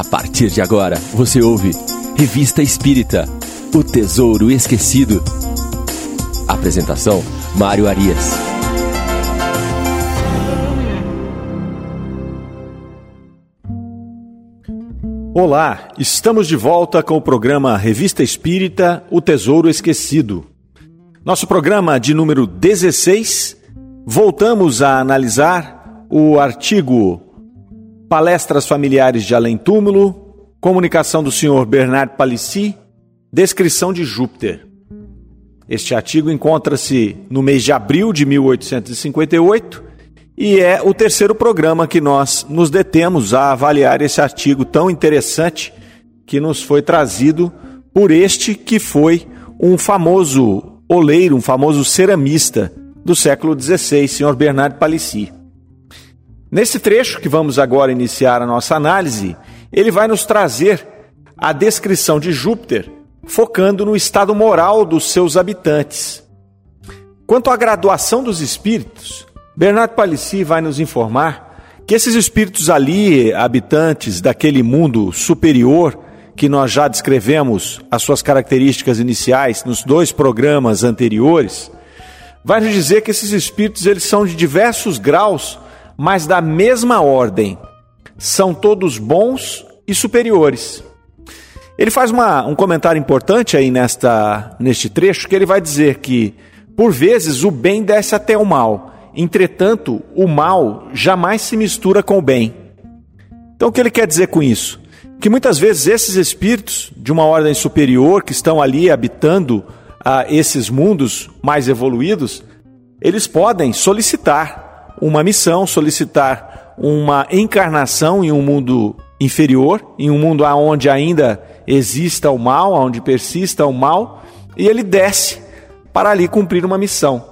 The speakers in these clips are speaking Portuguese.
A partir de agora, você ouve Revista Espírita O Tesouro Esquecido. Apresentação: Mário Arias. Olá, estamos de volta com o programa Revista Espírita O Tesouro Esquecido. Nosso programa de número 16, voltamos a analisar o artigo Palestras Familiares de Além Túmulo, comunicação do senhor Bernard Palissy, descrição de Júpiter. Este artigo encontra-se no mês de abril de 1858 e é o terceiro programa que nós nos detemos a avaliar esse artigo tão interessante que nos foi trazido por este que foi um famoso oleiro, um famoso ceramista do século XVI, senhor Bernard Palissy. Nesse trecho que vamos agora iniciar a nossa análise, ele vai nos trazer a descrição de Júpiter, focando no estado moral dos seus habitantes. Quanto à graduação dos espíritos, Bernardo Palissy vai nos informar que esses espíritos ali, habitantes daquele mundo superior, que nós já descrevemos as suas características iniciais nos dois programas anteriores, vai nos dizer que esses espíritos eles são de diversos graus mas da mesma ordem. São todos bons e superiores. Ele faz uma, um comentário importante aí nesta, neste trecho, que ele vai dizer que, por vezes, o bem desce até o mal, entretanto, o mal jamais se mistura com o bem. Então, o que ele quer dizer com isso? Que muitas vezes esses espíritos de uma ordem superior que estão ali habitando ah, esses mundos mais evoluídos, eles podem solicitar uma missão, solicitar uma encarnação em um mundo inferior, em um mundo onde ainda exista o mal, onde persista o mal, e ele desce para ali cumprir uma missão.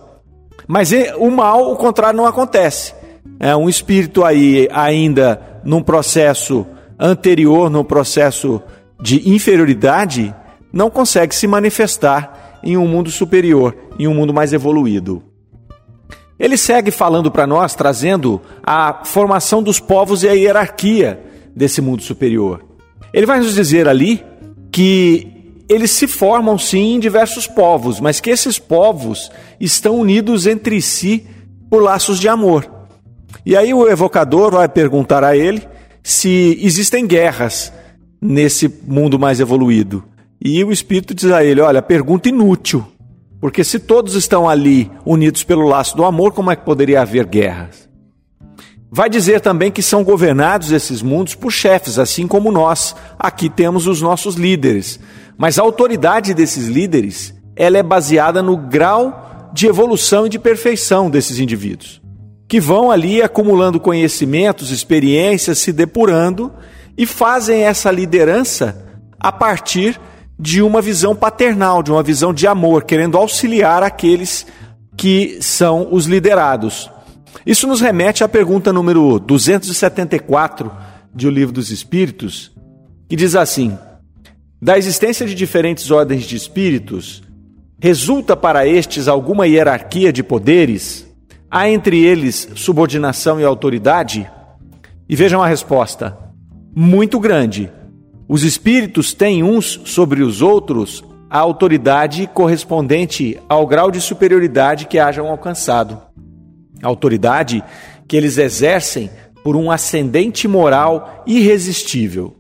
Mas o mal, o contrário, não acontece. É um espírito aí ainda num processo anterior, num processo de inferioridade, não consegue se manifestar em um mundo superior, em um mundo mais evoluído. Ele segue falando para nós, trazendo a formação dos povos e a hierarquia desse mundo superior. Ele vai nos dizer ali que eles se formam sim em diversos povos, mas que esses povos estão unidos entre si por laços de amor. E aí o evocador vai perguntar a ele se existem guerras nesse mundo mais evoluído. E o espírito diz a ele: Olha, pergunta inútil. Porque se todos estão ali unidos pelo laço do amor, como é que poderia haver guerras? Vai dizer também que são governados esses mundos por chefes, assim como nós. Aqui temos os nossos líderes. Mas a autoridade desses líderes, ela é baseada no grau de evolução e de perfeição desses indivíduos, que vão ali acumulando conhecimentos, experiências, se depurando e fazem essa liderança a partir de uma visão paternal, de uma visão de amor, querendo auxiliar aqueles que são os liderados. Isso nos remete à pergunta número 274 de O Livro dos Espíritos, que diz assim: Da existência de diferentes ordens de espíritos, resulta para estes alguma hierarquia de poderes? Há entre eles subordinação e autoridade? E vejam a resposta: muito grande os espíritos têm uns sobre os outros a autoridade correspondente ao grau de superioridade que hajam alcançado. A autoridade que eles exercem por um ascendente moral irresistível.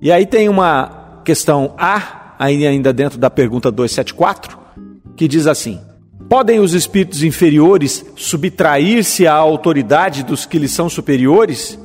E aí tem uma questão A, ainda dentro da pergunta 274, que diz assim: Podem os espíritos inferiores subtrair-se à autoridade dos que lhes são superiores?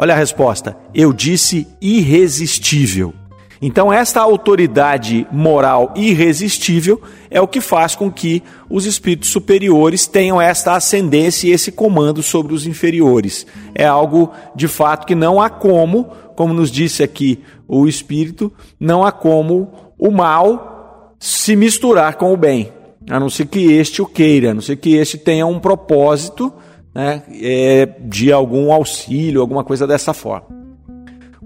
Olha a resposta. Eu disse irresistível. Então, esta autoridade moral irresistível é o que faz com que os espíritos superiores tenham esta ascendência e esse comando sobre os inferiores. É algo de fato que não há como, como nos disse aqui o espírito, não há como o mal se misturar com o bem, a não ser que este o queira, a não ser que este tenha um propósito né, é, de algum auxílio, alguma coisa dessa forma.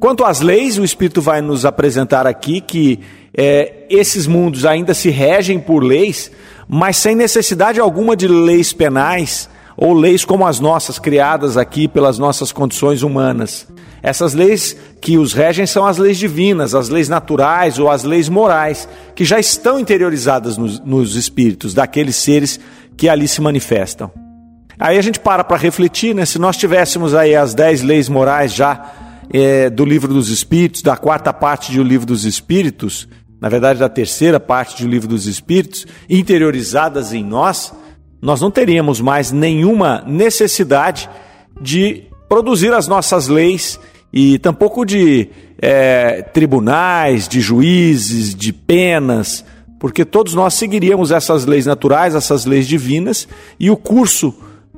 Quanto às leis, o Espírito vai nos apresentar aqui que é, esses mundos ainda se regem por leis, mas sem necessidade alguma de leis penais ou leis como as nossas, criadas aqui pelas nossas condições humanas. Essas leis que os regem são as leis divinas, as leis naturais ou as leis morais, que já estão interiorizadas nos, nos espíritos daqueles seres que ali se manifestam. Aí a gente para para refletir, né? Se nós tivéssemos aí as dez leis morais já é, do livro dos Espíritos, da quarta parte do livro dos Espíritos, na verdade da terceira parte do livro dos Espíritos, interiorizadas em nós, nós não teríamos mais nenhuma necessidade de produzir as nossas leis e tampouco de é, tribunais, de juízes, de penas, porque todos nós seguiríamos essas leis naturais, essas leis divinas, e o curso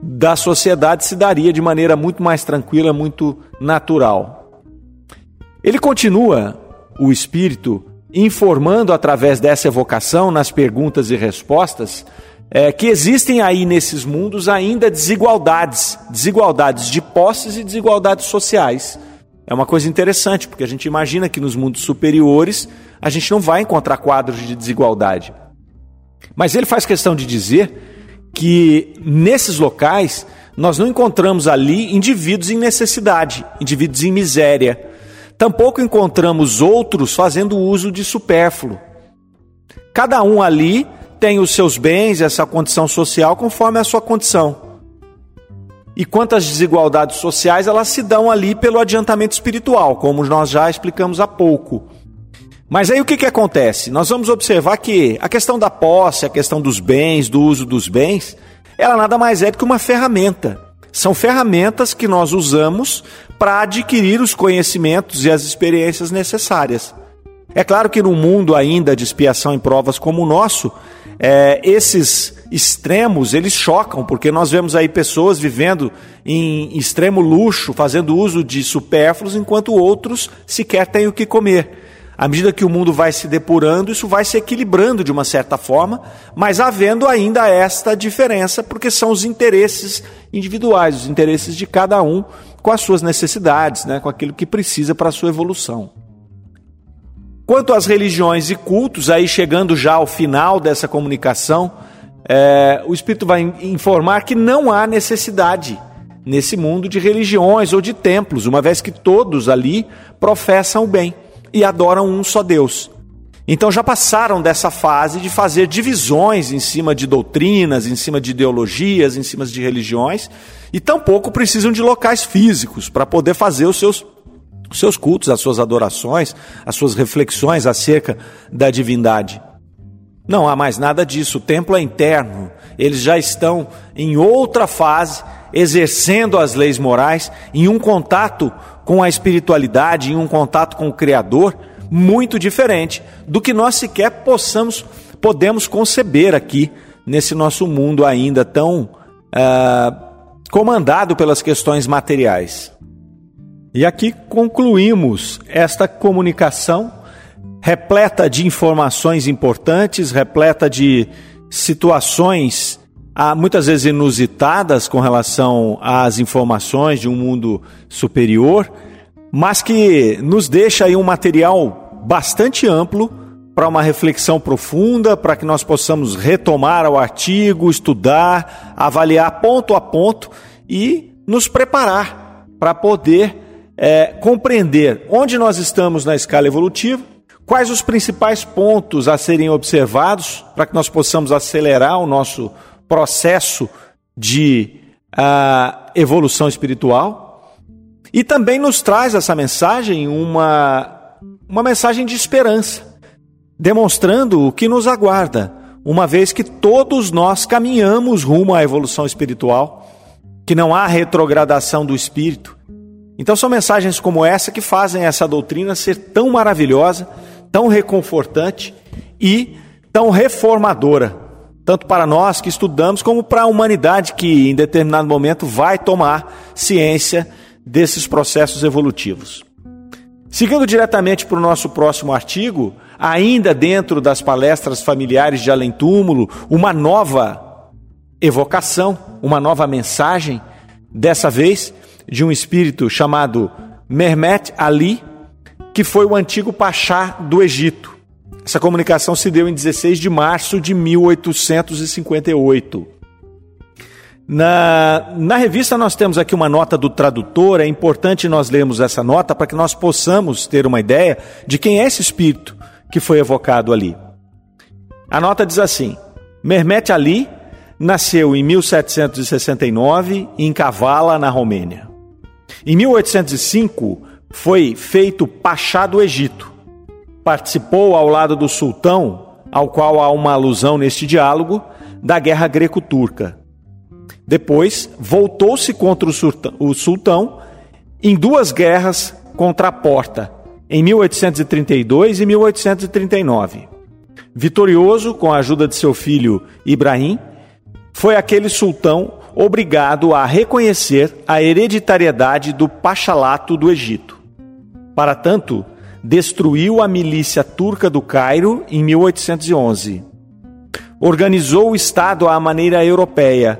da sociedade se daria de maneira muito mais tranquila, muito natural. Ele continua, o Espírito, informando através dessa evocação, nas perguntas e respostas, é, que existem aí nesses mundos ainda desigualdades, desigualdades de posses e desigualdades sociais. É uma coisa interessante, porque a gente imagina que nos mundos superiores a gente não vai encontrar quadros de desigualdade. Mas ele faz questão de dizer que nesses locais nós não encontramos ali indivíduos em necessidade, indivíduos em miséria. Tampouco encontramos outros fazendo uso de supérfluo. Cada um ali tem os seus bens, essa condição social conforme a sua condição. E quantas desigualdades sociais elas se dão ali pelo adiantamento espiritual, como nós já explicamos há pouco. Mas aí o que, que acontece? Nós vamos observar que a questão da posse, a questão dos bens, do uso dos bens, ela nada mais é do que uma ferramenta. São ferramentas que nós usamos para adquirir os conhecimentos e as experiências necessárias. É claro que no mundo ainda de expiação em provas como o nosso, é, esses extremos eles chocam, porque nós vemos aí pessoas vivendo em extremo luxo, fazendo uso de supérfluos, enquanto outros sequer têm o que comer. À medida que o mundo vai se depurando, isso vai se equilibrando de uma certa forma, mas havendo ainda esta diferença, porque são os interesses individuais, os interesses de cada um com as suas necessidades, né, com aquilo que precisa para a sua evolução. Quanto às religiões e cultos, aí chegando já ao final dessa comunicação, é, o Espírito vai informar que não há necessidade nesse mundo de religiões ou de templos, uma vez que todos ali professam o bem e adoram um só Deus. Então já passaram dessa fase de fazer divisões em cima de doutrinas, em cima de ideologias, em cima de religiões, e tampouco precisam de locais físicos para poder fazer os seus os seus cultos, as suas adorações, as suas reflexões acerca da divindade. Não há mais nada disso. O templo é interno. Eles já estão em outra fase, exercendo as leis morais, em um contato com a espiritualidade, em um contato com o Criador, muito diferente do que nós sequer possamos, podemos conceber aqui nesse nosso mundo ainda tão uh, comandado pelas questões materiais. E aqui concluímos esta comunicação repleta de informações importantes, repleta de situações muitas vezes inusitadas com relação às informações de um mundo superior, mas que nos deixa aí um material bastante amplo para uma reflexão profunda, para que nós possamos retomar o artigo, estudar, avaliar ponto a ponto e nos preparar para poder é, compreender onde nós estamos na escala evolutiva, quais os principais pontos a serem observados para que nós possamos acelerar o nosso processo de uh, evolução espiritual. E também nos traz essa mensagem uma, uma mensagem de esperança, demonstrando o que nos aguarda, uma vez que todos nós caminhamos rumo à evolução espiritual, que não há retrogradação do espírito, então são mensagens como essa que fazem essa doutrina ser tão maravilhosa, tão reconfortante e tão reformadora, tanto para nós que estudamos, como para a humanidade que em determinado momento vai tomar ciência desses processos evolutivos. Seguindo diretamente para o nosso próximo artigo, ainda dentro das palestras familiares de Além Túmulo, uma nova evocação, uma nova mensagem, dessa vez de um espírito chamado Mehmet Ali, que foi o antigo Pachá do Egito. Essa comunicação se deu em 16 de março de 1858. Na, na revista nós temos aqui uma nota do tradutor, é importante nós lermos essa nota para que nós possamos ter uma ideia de quem é esse espírito que foi evocado ali. A nota diz assim: Mehmet Ali nasceu em 1769 em Kavala, na Romênia. Em 1805 foi feito Pachá do Egito. Participou ao lado do sultão, ao qual há uma alusão neste diálogo, da guerra greco-turca. Depois, voltou-se contra o sultão em duas guerras contra a Porta, em 1832 e 1839. Vitorioso, com a ajuda de seu filho Ibrahim, foi aquele sultão obrigado a reconhecer a hereditariedade do Pachalato do Egito. Para tanto, destruiu a milícia turca do Cairo em 1811. Organizou o Estado à maneira europeia,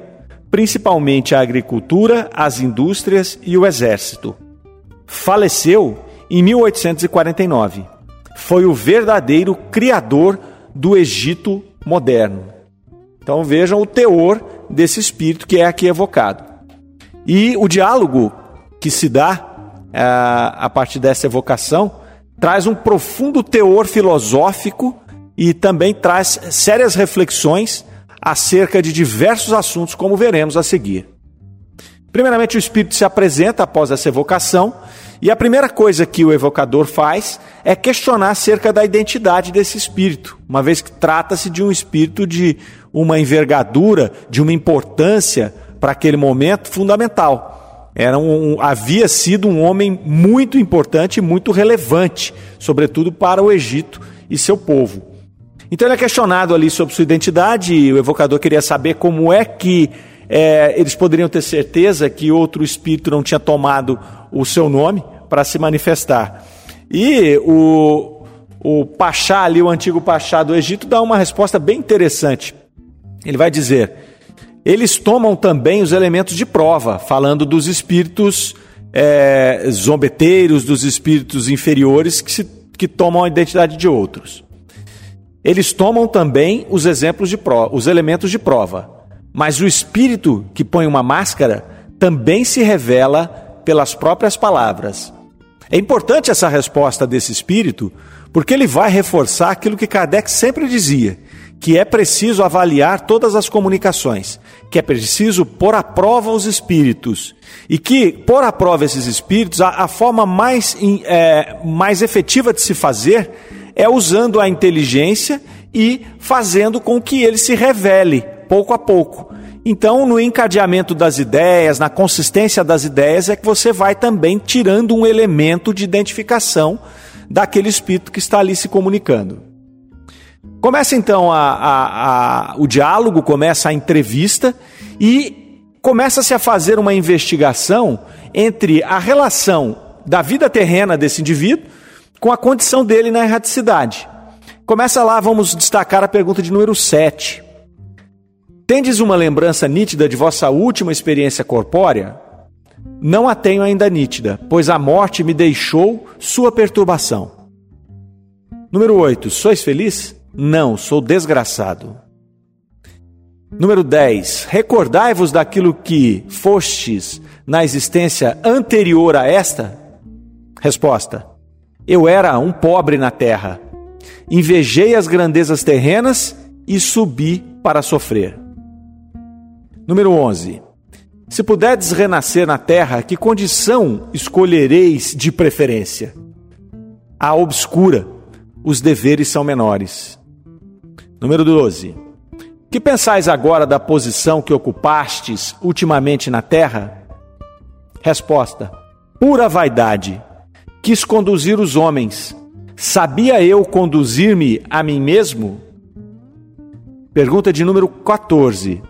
principalmente a agricultura, as indústrias e o exército. Faleceu em 1849. Foi o verdadeiro criador do Egito moderno. Então vejam o teor desse espírito que é aqui evocado. E o diálogo que se dá é, a partir dessa evocação traz um profundo teor filosófico e também traz sérias reflexões acerca de diversos assuntos, como veremos a seguir. Primeiramente, o espírito se apresenta após essa evocação, e a primeira coisa que o evocador faz é questionar acerca da identidade desse espírito, uma vez que trata-se de um espírito de uma envergadura, de uma importância para aquele momento fundamental. Era um, havia sido um homem muito importante e muito relevante, sobretudo para o Egito e seu povo. Então ele é questionado ali sobre sua identidade, e o evocador queria saber como é que é, eles poderiam ter certeza que outro espírito não tinha tomado o seu nome para se manifestar. E o, o Pachá ali, o antigo Pachá do Egito, dá uma resposta bem interessante. Ele vai dizer: eles tomam também os elementos de prova, falando dos espíritos é, zombeteiros, dos espíritos inferiores que, se, que tomam a identidade de outros. Eles tomam também os exemplos de prova, os elementos de prova. Mas o espírito que põe uma máscara também se revela pelas próprias palavras. É importante essa resposta desse espírito, porque ele vai reforçar aquilo que Kardec sempre dizia, que é preciso avaliar todas as comunicações, que é preciso pôr à prova os espíritos, e que pôr à prova esses espíritos, a, a forma mais, é, mais efetiva de se fazer é usando a inteligência e fazendo com que ele se revele pouco a pouco. Então, no encadeamento das ideias, na consistência das ideias, é que você vai também tirando um elemento de identificação daquele espírito que está ali se comunicando. Começa então a, a, a, o diálogo, começa a entrevista e começa-se a fazer uma investigação entre a relação da vida terrena desse indivíduo com a condição dele na erraticidade. Começa lá, vamos destacar a pergunta de número 7. Tendes uma lembrança nítida de vossa última experiência corpórea? Não a tenho ainda nítida, pois a morte me deixou sua perturbação. Número 8. Sois feliz? Não, sou desgraçado. Número 10. Recordai-vos daquilo que fostes na existência anterior a esta? Resposta: Eu era um pobre na terra. Invejei as grandezas terrenas e subi para sofrer. Número 11. Se puderdes renascer na terra, que condição escolhereis de preferência? A obscura, os deveres são menores. Número 12. Que pensais agora da posição que ocupastes ultimamente na terra? Resposta: Pura vaidade. Quis conduzir os homens. Sabia eu conduzir-me a mim mesmo? Pergunta de número 14.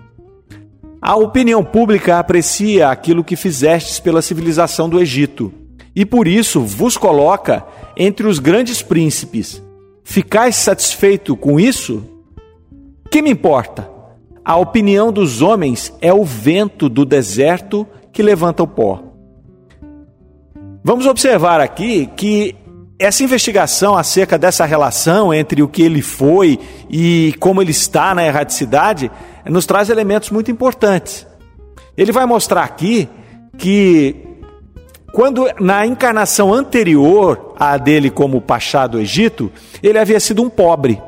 A opinião pública aprecia aquilo que fizestes pela civilização do Egito, e por isso vos coloca entre os grandes príncipes. Ficais satisfeito com isso? Que me importa? A opinião dos homens é o vento do deserto que levanta o pó. Vamos observar aqui que essa investigação acerca dessa relação entre o que ele foi e como ele está na erradicidade nos traz elementos muito importantes. Ele vai mostrar aqui que quando na encarnação anterior à dele como Pachá do Egito, ele havia sido um pobre.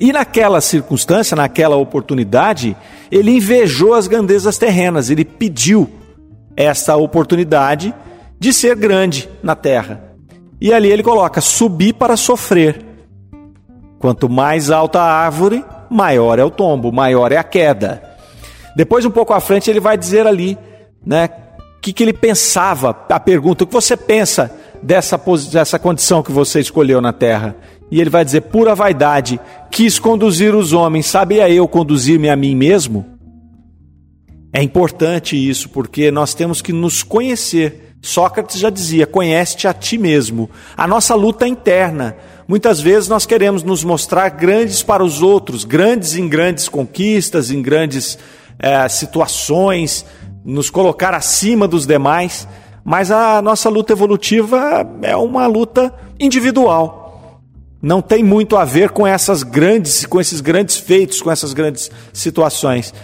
E naquela circunstância, naquela oportunidade, ele invejou as grandezas terrenas, ele pediu essa oportunidade de ser grande na terra. E ali ele coloca: subir para sofrer. Quanto mais alta a árvore, maior é o tombo, maior é a queda. Depois, um pouco à frente, ele vai dizer ali, né, o que, que ele pensava, a pergunta: o que você pensa dessa, dessa condição que você escolheu na terra? E ele vai dizer: pura vaidade, quis conduzir os homens, sabia eu conduzir-me a mim mesmo? É importante isso, porque nós temos que nos conhecer. Sócrates já dizia: conhece-te a ti mesmo. A nossa luta é interna. Muitas vezes nós queremos nos mostrar grandes para os outros, grandes em grandes conquistas, em grandes é, situações, nos colocar acima dos demais, mas a nossa luta evolutiva é uma luta individual não tem muito a ver com essas grandes, com esses grandes feitos, com essas grandes situações.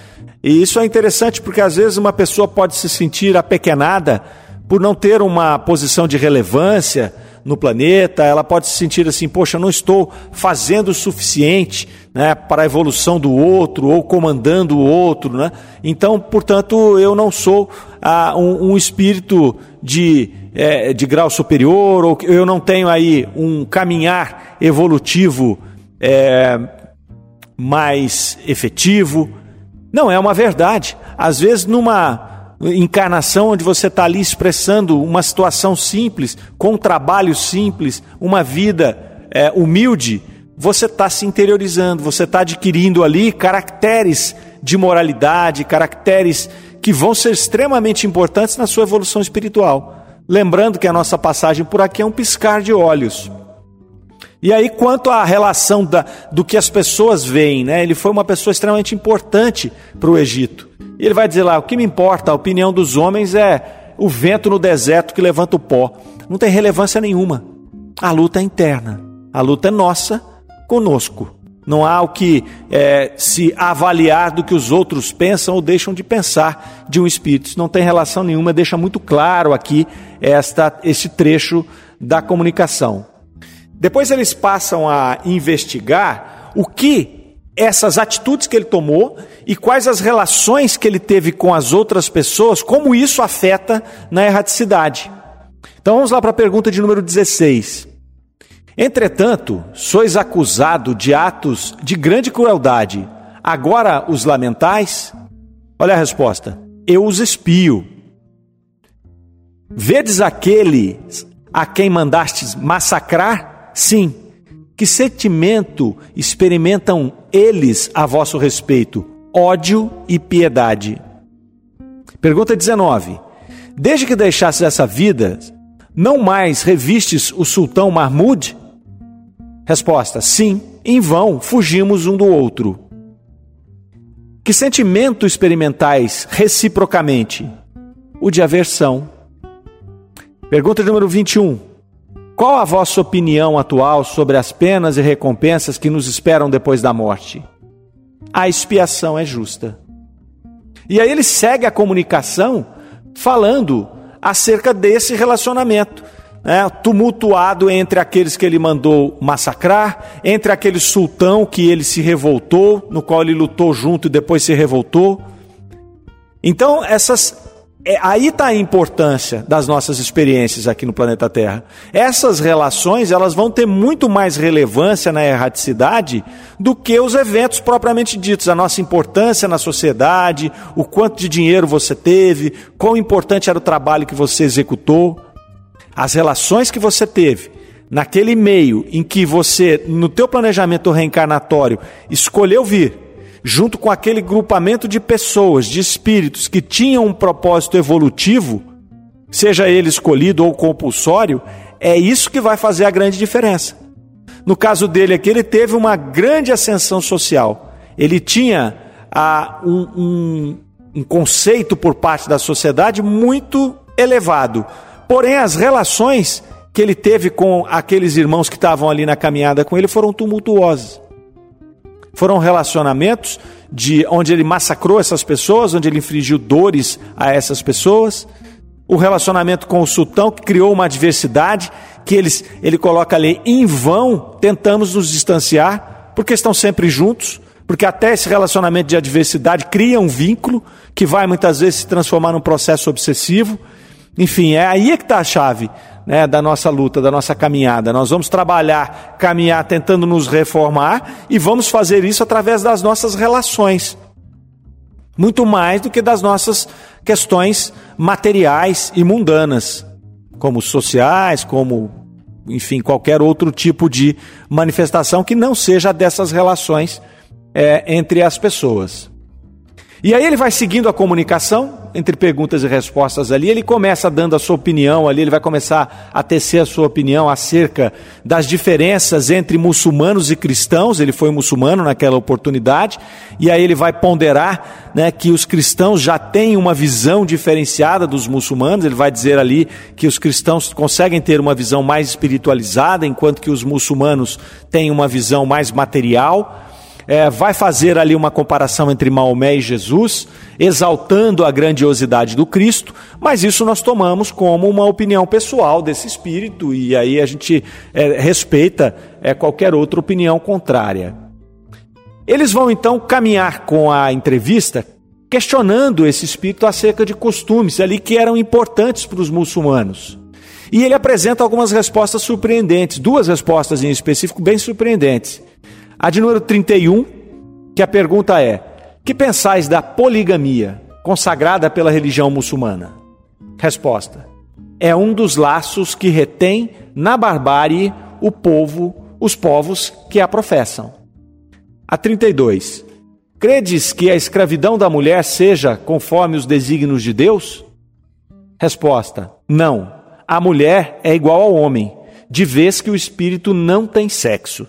E isso é interessante porque às vezes uma pessoa pode se sentir apequenada por não ter uma posição de relevância no planeta, ela pode se sentir assim, poxa, não estou fazendo o suficiente né, para a evolução do outro ou comandando o outro. Né? Então, portanto, eu não sou ah, um, um espírito de é, de grau superior, ou eu não tenho aí um caminhar evolutivo é, mais efetivo. Não, é uma verdade. Às vezes, numa encarnação onde você está ali expressando uma situação simples, com um trabalho simples, uma vida é, humilde, você está se interiorizando, você está adquirindo ali caracteres de moralidade, caracteres que vão ser extremamente importantes na sua evolução espiritual. Lembrando que a nossa passagem por aqui é um piscar de olhos. E aí, quanto à relação da, do que as pessoas veem, né? ele foi uma pessoa extremamente importante para o Egito. E ele vai dizer lá: o que me importa, a opinião dos homens é o vento no deserto que levanta o pó. Não tem relevância nenhuma. A luta é interna, a luta é nossa conosco. Não há o que é, se avaliar do que os outros pensam ou deixam de pensar de um espírito. Isso não tem relação nenhuma, deixa muito claro aqui esta, este trecho da comunicação. Depois eles passam a investigar o que essas atitudes que ele tomou e quais as relações que ele teve com as outras pessoas, como isso afeta na erraticidade. Então vamos lá para a pergunta de número 16. Entretanto, sois acusado de atos de grande crueldade. Agora os lamentais? Olha a resposta. Eu os espio. Vedes aquele a quem mandastes massacrar? Sim. Que sentimento experimentam eles a vosso respeito? Ódio e piedade. Pergunta 19. Desde que deixastes essa vida, não mais revistes o sultão Mahmud? Resposta: sim, em vão fugimos um do outro. Que sentimento experimentais reciprocamente? O de aversão. Pergunta número 21. Qual a vossa opinião atual sobre as penas e recompensas que nos esperam depois da morte? A expiação é justa. E aí ele segue a comunicação falando acerca desse relacionamento né, tumultuado entre aqueles que ele mandou massacrar, entre aquele sultão que ele se revoltou, no qual ele lutou junto e depois se revoltou. Então, essas é, aí está a importância das nossas experiências aqui no planeta Terra. Essas relações elas vão ter muito mais relevância na erraticidade do que os eventos propriamente ditos. A nossa importância na sociedade, o quanto de dinheiro você teve, quão importante era o trabalho que você executou as relações que você teve naquele meio em que você, no teu planejamento reencarnatório, escolheu vir, junto com aquele grupamento de pessoas, de espíritos que tinham um propósito evolutivo, seja ele escolhido ou compulsório, é isso que vai fazer a grande diferença. No caso dele aqui, ele teve uma grande ascensão social. Ele tinha ah, um, um, um conceito por parte da sociedade muito elevado Porém, as relações que ele teve com aqueles irmãos que estavam ali na caminhada com ele foram tumultuosas. Foram relacionamentos de onde ele massacrou essas pessoas, onde ele infligiu dores a essas pessoas. O relacionamento com o sultão que criou uma adversidade que eles, ele coloca ali em vão, tentamos nos distanciar, porque estão sempre juntos, porque até esse relacionamento de adversidade cria um vínculo que vai muitas vezes se transformar num processo obsessivo. Enfim, é aí é que está a chave né, da nossa luta, da nossa caminhada. Nós vamos trabalhar, caminhar tentando nos reformar e vamos fazer isso através das nossas relações. Muito mais do que das nossas questões materiais e mundanas, como sociais, como, enfim, qualquer outro tipo de manifestação que não seja dessas relações é, entre as pessoas. E aí ele vai seguindo a comunicação entre perguntas e respostas ali, ele começa dando a sua opinião ali, ele vai começar a tecer a sua opinião acerca das diferenças entre muçulmanos e cristãos, ele foi muçulmano naquela oportunidade, e aí ele vai ponderar né, que os cristãos já têm uma visão diferenciada dos muçulmanos, ele vai dizer ali que os cristãos conseguem ter uma visão mais espiritualizada, enquanto que os muçulmanos têm uma visão mais material é, vai fazer ali uma comparação entre Maomé e Jesus, exaltando a grandiosidade do Cristo, mas isso nós tomamos como uma opinião pessoal desse espírito e aí a gente é, respeita é, qualquer outra opinião contrária. Eles vão então caminhar com a entrevista questionando esse espírito acerca de costumes ali que eram importantes para os muçulmanos. E ele apresenta algumas respostas surpreendentes, duas respostas em específico bem surpreendentes. A de número 31, que a pergunta é: Que pensais da poligamia consagrada pela religião muçulmana? Resposta: É um dos laços que retém na barbárie o povo, os povos que a professam. A 32. Credes que a escravidão da mulher seja conforme os desígnios de Deus? Resposta: Não. A mulher é igual ao homem, de vez que o espírito não tem sexo.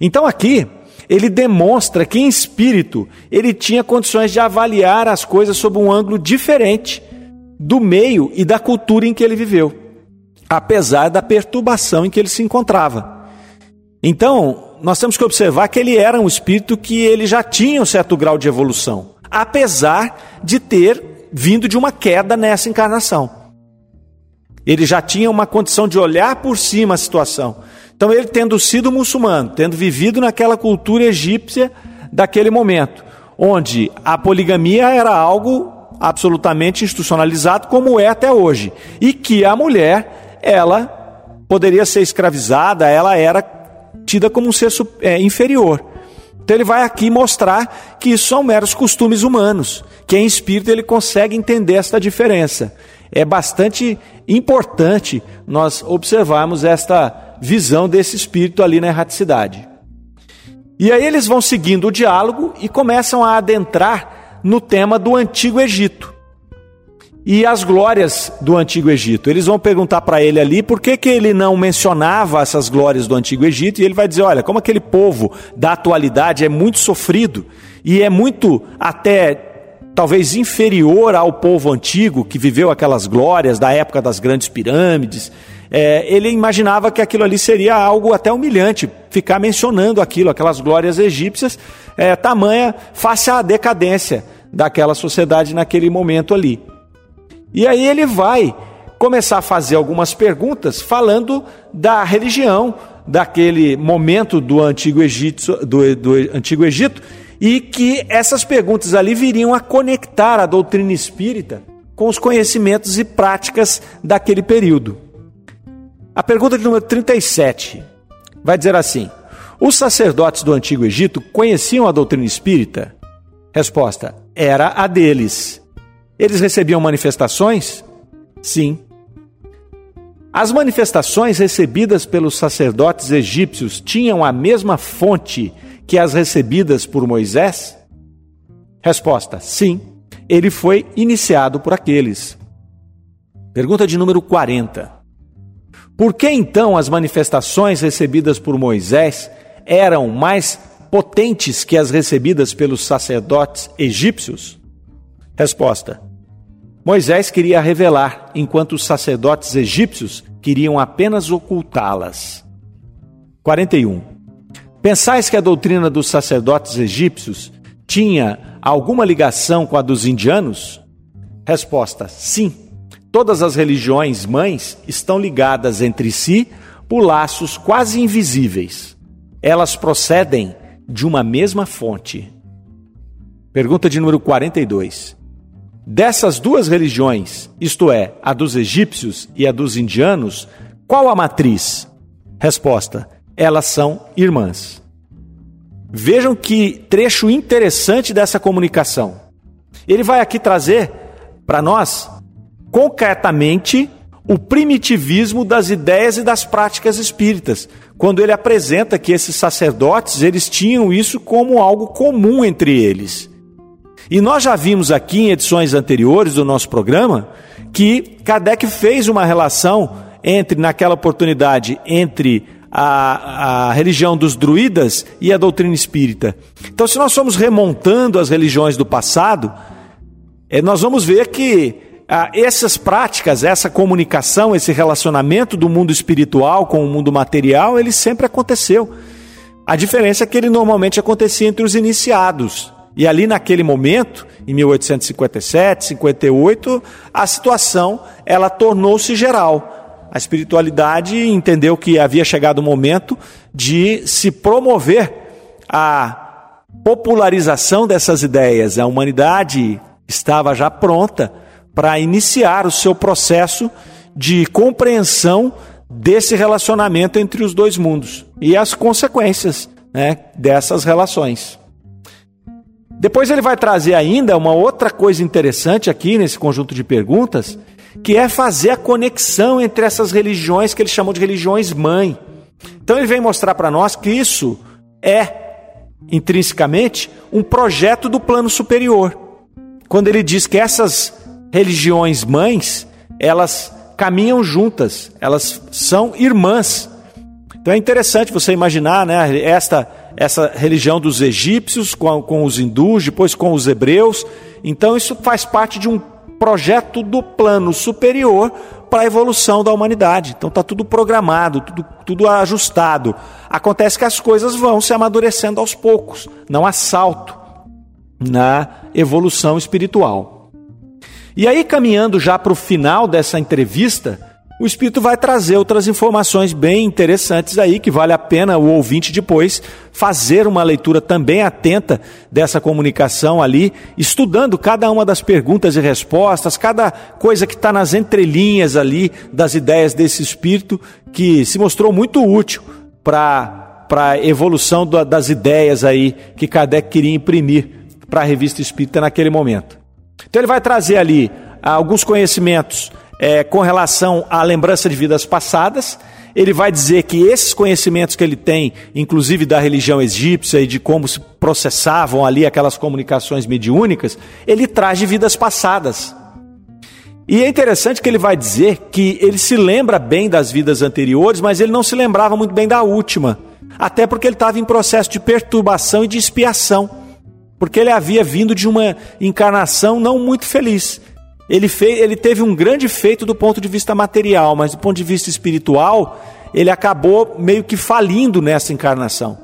Então aqui ele demonstra que em espírito ele tinha condições de avaliar as coisas sob um ângulo diferente do meio e da cultura em que ele viveu, apesar da perturbação em que ele se encontrava. Então, nós temos que observar que ele era um espírito que ele já tinha um certo grau de evolução, apesar de ter vindo de uma queda nessa encarnação. Ele já tinha uma condição de olhar por cima a situação, então, ele tendo sido muçulmano, tendo vivido naquela cultura egípcia daquele momento, onde a poligamia era algo absolutamente institucionalizado, como é até hoje, e que a mulher, ela poderia ser escravizada, ela era tida como um ser é, inferior. Então ele vai aqui mostrar que isso são meros costumes humanos, que em espírito ele consegue entender esta diferença. É bastante importante nós observarmos esta visão desse espírito ali na erraticidade. E aí eles vão seguindo o diálogo e começam a adentrar no tema do Antigo Egito. E as glórias do Antigo Egito. Eles vão perguntar para ele ali por que, que ele não mencionava essas glórias do Antigo Egito, e ele vai dizer: olha, como aquele povo da atualidade é muito sofrido e é muito até talvez inferior ao povo antigo que viveu aquelas glórias da época das grandes pirâmides é, ele imaginava que aquilo ali seria algo até humilhante, ficar mencionando aquilo, aquelas glórias egípcias, é, tamanha face à decadência daquela sociedade naquele momento ali. E aí ele vai começar a fazer algumas perguntas falando da religião daquele momento do Antigo Egito, do, do Antigo Egito e que essas perguntas ali viriam a conectar a doutrina espírita com os conhecimentos e práticas daquele período. A pergunta de número 37 vai dizer assim: Os sacerdotes do Antigo Egito conheciam a doutrina espírita? Resposta: Era a deles. Eles recebiam manifestações? Sim. As manifestações recebidas pelos sacerdotes egípcios tinham a mesma fonte que as recebidas por Moisés? Resposta: Sim. Ele foi iniciado por aqueles. Pergunta de número 40. Por que então as manifestações recebidas por Moisés eram mais potentes que as recebidas pelos sacerdotes egípcios? Resposta: Moisés queria revelar, enquanto os sacerdotes egípcios queriam apenas ocultá-las. 41. Pensais que a doutrina dos sacerdotes egípcios tinha alguma ligação com a dos indianos? Resposta: sim. Todas as religiões mães estão ligadas entre si por laços quase invisíveis. Elas procedem de uma mesma fonte. Pergunta de número 42. Dessas duas religiões, isto é, a dos egípcios e a dos indianos, qual a matriz? Resposta: elas são irmãs. Vejam que trecho interessante dessa comunicação. Ele vai aqui trazer para nós, concretamente, o primitivismo das ideias e das práticas espíritas, quando ele apresenta que esses sacerdotes, eles tinham isso como algo comum entre eles. E nós já vimos aqui em edições anteriores do nosso programa que Kardec fez uma relação entre, naquela oportunidade, entre a, a religião dos druidas e a doutrina espírita. Então, se nós formos remontando as religiões do passado, é, nós vamos ver que ah, essas práticas, essa comunicação, esse relacionamento do mundo espiritual com o mundo material, ele sempre aconteceu. A diferença é que ele normalmente acontecia entre os iniciados. E ali naquele momento, em 1857, 58, a situação ela tornou-se geral. A espiritualidade entendeu que havia chegado o momento de se promover a popularização dessas ideias. A humanidade estava já pronta para iniciar o seu processo de compreensão desse relacionamento entre os dois mundos e as consequências né, dessas relações. Depois ele vai trazer ainda uma outra coisa interessante aqui nesse conjunto de perguntas, que é fazer a conexão entre essas religiões que ele chamou de religiões mãe. Então ele vem mostrar para nós que isso é intrinsecamente um projeto do plano superior. Quando ele diz que essas religiões mães, elas caminham juntas, elas são irmãs. Então é interessante você imaginar, né, esta essa religião dos egípcios com, com os hindus, depois com os hebreus. Então isso faz parte de um projeto do plano superior para a evolução da humanidade. Então está tudo programado, tudo, tudo ajustado. Acontece que as coisas vão se amadurecendo aos poucos, não há salto na evolução espiritual. E aí, caminhando já para o final dessa entrevista, o Espírito vai trazer outras informações bem interessantes aí, que vale a pena o ouvinte depois fazer uma leitura também atenta dessa comunicação ali, estudando cada uma das perguntas e respostas, cada coisa que está nas entrelinhas ali das ideias desse Espírito, que se mostrou muito útil para a evolução das ideias aí que Kardec queria imprimir para a revista Espírita naquele momento. Então ele vai trazer ali alguns conhecimentos é, com relação à lembrança de vidas passadas. Ele vai dizer que esses conhecimentos que ele tem, inclusive da religião egípcia e de como se processavam ali aquelas comunicações mediúnicas, ele traz de vidas passadas. E é interessante que ele vai dizer que ele se lembra bem das vidas anteriores, mas ele não se lembrava muito bem da última. Até porque ele estava em processo de perturbação e de expiação. Porque ele havia vindo de uma encarnação não muito feliz. Ele, fez, ele teve um grande feito do ponto de vista material, mas do ponto de vista espiritual, ele acabou meio que falindo nessa encarnação.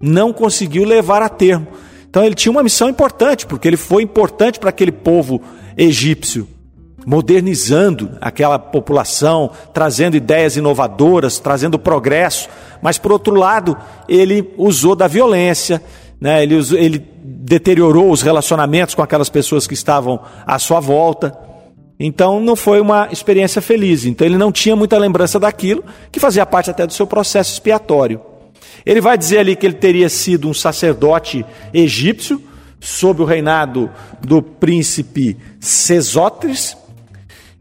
Não conseguiu levar a termo. Então ele tinha uma missão importante, porque ele foi importante para aquele povo egípcio, modernizando aquela população, trazendo ideias inovadoras, trazendo progresso. Mas por outro lado, ele usou da violência, né? ele, ele deteriorou os relacionamentos com aquelas pessoas que estavam à sua volta. Então não foi uma experiência feliz. Então ele não tinha muita lembrança daquilo, que fazia parte até do seu processo expiatório. Ele vai dizer ali que ele teria sido um sacerdote egípcio, sob o reinado do príncipe Sesóteres.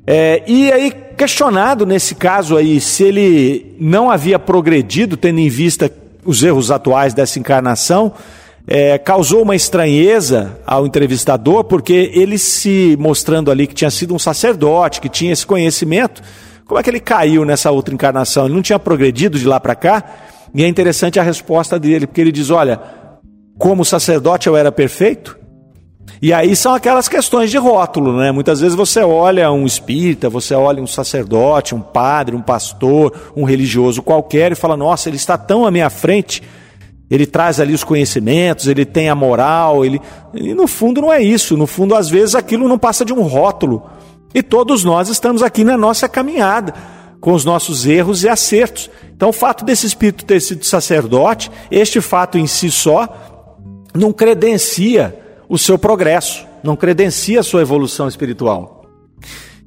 É, e aí, questionado nesse caso aí, se ele não havia progredido, tendo em vista os erros atuais dessa encarnação, é, causou uma estranheza ao entrevistador, porque ele se mostrando ali que tinha sido um sacerdote, que tinha esse conhecimento, como é que ele caiu nessa outra encarnação? Ele não tinha progredido de lá para cá? E é interessante a resposta dele, porque ele diz: Olha, como sacerdote eu era perfeito? E aí são aquelas questões de rótulo, né? Muitas vezes você olha um espírita, você olha um sacerdote, um padre, um pastor, um religioso qualquer e fala: Nossa, ele está tão à minha frente ele traz ali os conhecimentos, ele tem a moral, ele, e no fundo não é isso. No fundo, às vezes aquilo não passa de um rótulo. E todos nós estamos aqui na nossa caminhada, com os nossos erros e acertos. Então, o fato desse espírito ter sido sacerdote, este fato em si só, não credencia o seu progresso, não credencia a sua evolução espiritual.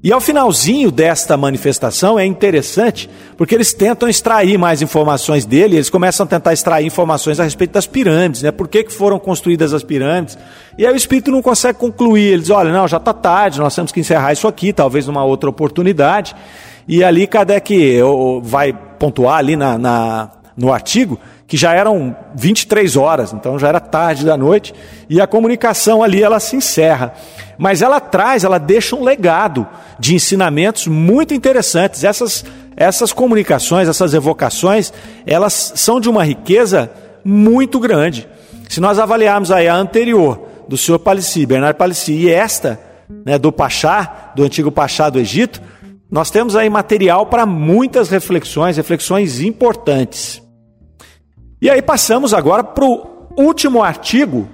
E ao finalzinho desta manifestação é interessante, porque eles tentam extrair mais informações dele, eles começam a tentar extrair informações a respeito das pirâmides, né? Por que, que foram construídas as pirâmides? E aí o espírito não consegue concluir, ele diz, olha, não, já está tarde, nós temos que encerrar isso aqui, talvez numa outra oportunidade. E ali Kardec vai pontuar ali na, na no artigo que já eram 23 horas, então já era tarde da noite, e a comunicação ali ela se encerra. Mas ela traz, ela deixa um legado de ensinamentos muito interessantes. Essas, essas comunicações, essas evocações, elas são de uma riqueza muito grande. Se nós avaliarmos aí a anterior, do senhor Palissy, Bernardo Palissy, e esta, né, do Pachá, do antigo Pachá do Egito, nós temos aí material para muitas reflexões, reflexões importantes. E aí passamos agora para o último artigo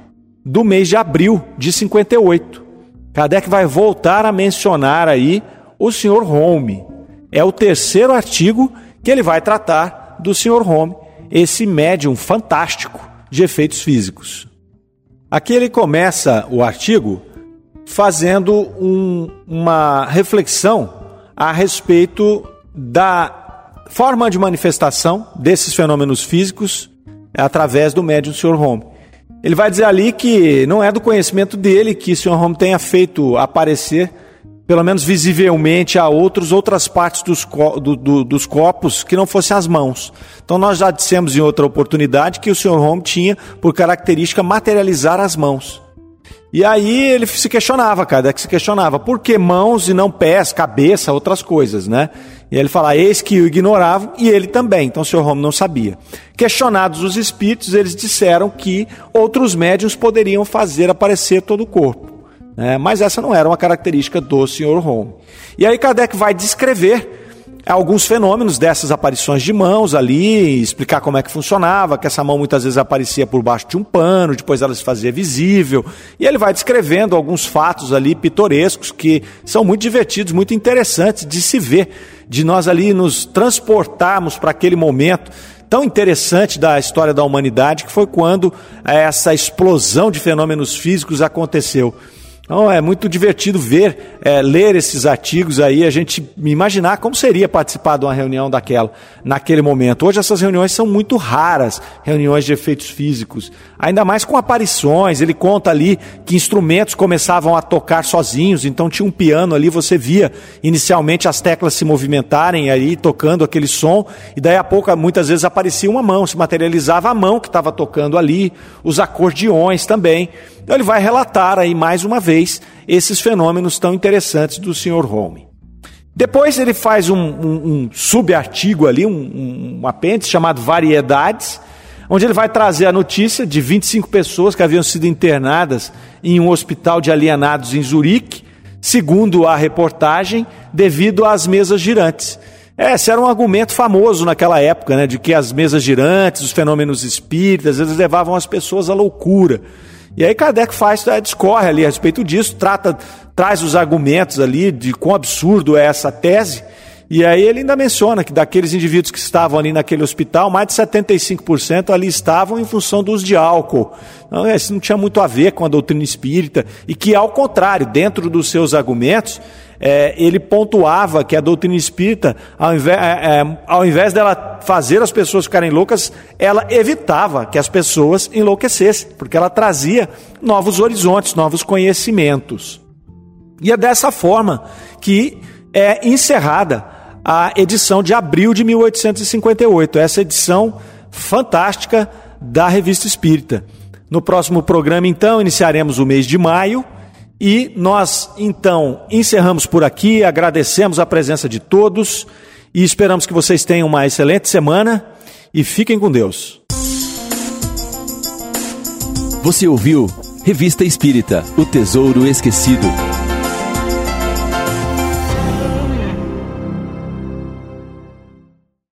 do mês de abril de 58. Kardec vai voltar a mencionar aí o Sr. Home. É o terceiro artigo que ele vai tratar do Sr. Home, esse médium fantástico de efeitos físicos. Aqui ele começa o artigo fazendo um, uma reflexão a respeito da forma de manifestação desses fenômenos físicos através do médium Sr. Home. Ele vai dizer ali que não é do conhecimento dele que o Sr. Home tenha feito aparecer, pelo menos visivelmente, a outros outras partes dos, co do, do, dos copos que não fossem as mãos. Então nós já dissemos em outra oportunidade que o Sr. Home tinha por característica materializar as mãos. E aí ele se questionava, cara, que se questionava, por que mãos e não pés, cabeça, outras coisas, né? E ele fala, eis que o ignoravam e ele também. Então o Sr. Home não sabia. Questionados os espíritos, eles disseram que outros médiums poderiam fazer aparecer todo o corpo. Né? Mas essa não era uma característica do Sr. Home. E aí Kardec vai descrever alguns fenômenos dessas aparições de mãos ali, explicar como é que funcionava, que essa mão muitas vezes aparecia por baixo de um pano, depois ela se fazia visível. E ele vai descrevendo alguns fatos ali pitorescos que são muito divertidos, muito interessantes de se ver, de nós ali nos transportarmos para aquele momento tão interessante da história da humanidade, que foi quando essa explosão de fenômenos físicos aconteceu. Então é muito divertido ver, é, ler esses artigos aí, a gente imaginar como seria participar de uma reunião daquela, naquele momento. Hoje essas reuniões são muito raras, reuniões de efeitos físicos, ainda mais com aparições. Ele conta ali que instrumentos começavam a tocar sozinhos, então tinha um piano ali, você via inicialmente as teclas se movimentarem aí, tocando aquele som, e daí a pouco muitas vezes aparecia uma mão, se materializava a mão que estava tocando ali, os acordeões também. Então ele vai relatar aí mais uma vez esses fenômenos tão interessantes do Sr. Home. Depois ele faz um, um, um subartigo ali, um, um apêndice chamado Variedades, onde ele vai trazer a notícia de 25 pessoas que haviam sido internadas em um hospital de alienados em Zurique, segundo a reportagem, devido às mesas girantes. Esse era um argumento famoso naquela época, né, de que as mesas girantes, os fenômenos espíritas, eles levavam as pessoas à loucura. E aí Kardec faz, é, discorre ali a respeito disso, trata, traz os argumentos ali de quão absurdo é essa tese. E aí ele ainda menciona que daqueles indivíduos que estavam ali naquele hospital, mais de 75% ali estavam em função do uso de álcool. Então, isso não tinha muito a ver com a doutrina espírita. E que, ao contrário, dentro dos seus argumentos, é, ele pontuava que a doutrina espírita, ao invés, é, é, ao invés dela fazer as pessoas ficarem loucas, ela evitava que as pessoas enlouquecessem, porque ela trazia novos horizontes, novos conhecimentos. E é dessa forma que é encerrada a edição de abril de 1858, essa edição fantástica da Revista Espírita. No próximo programa, então, iniciaremos o mês de maio e nós, então, encerramos por aqui, agradecemos a presença de todos e esperamos que vocês tenham uma excelente semana e fiquem com Deus. Você ouviu Revista Espírita O Tesouro Esquecido.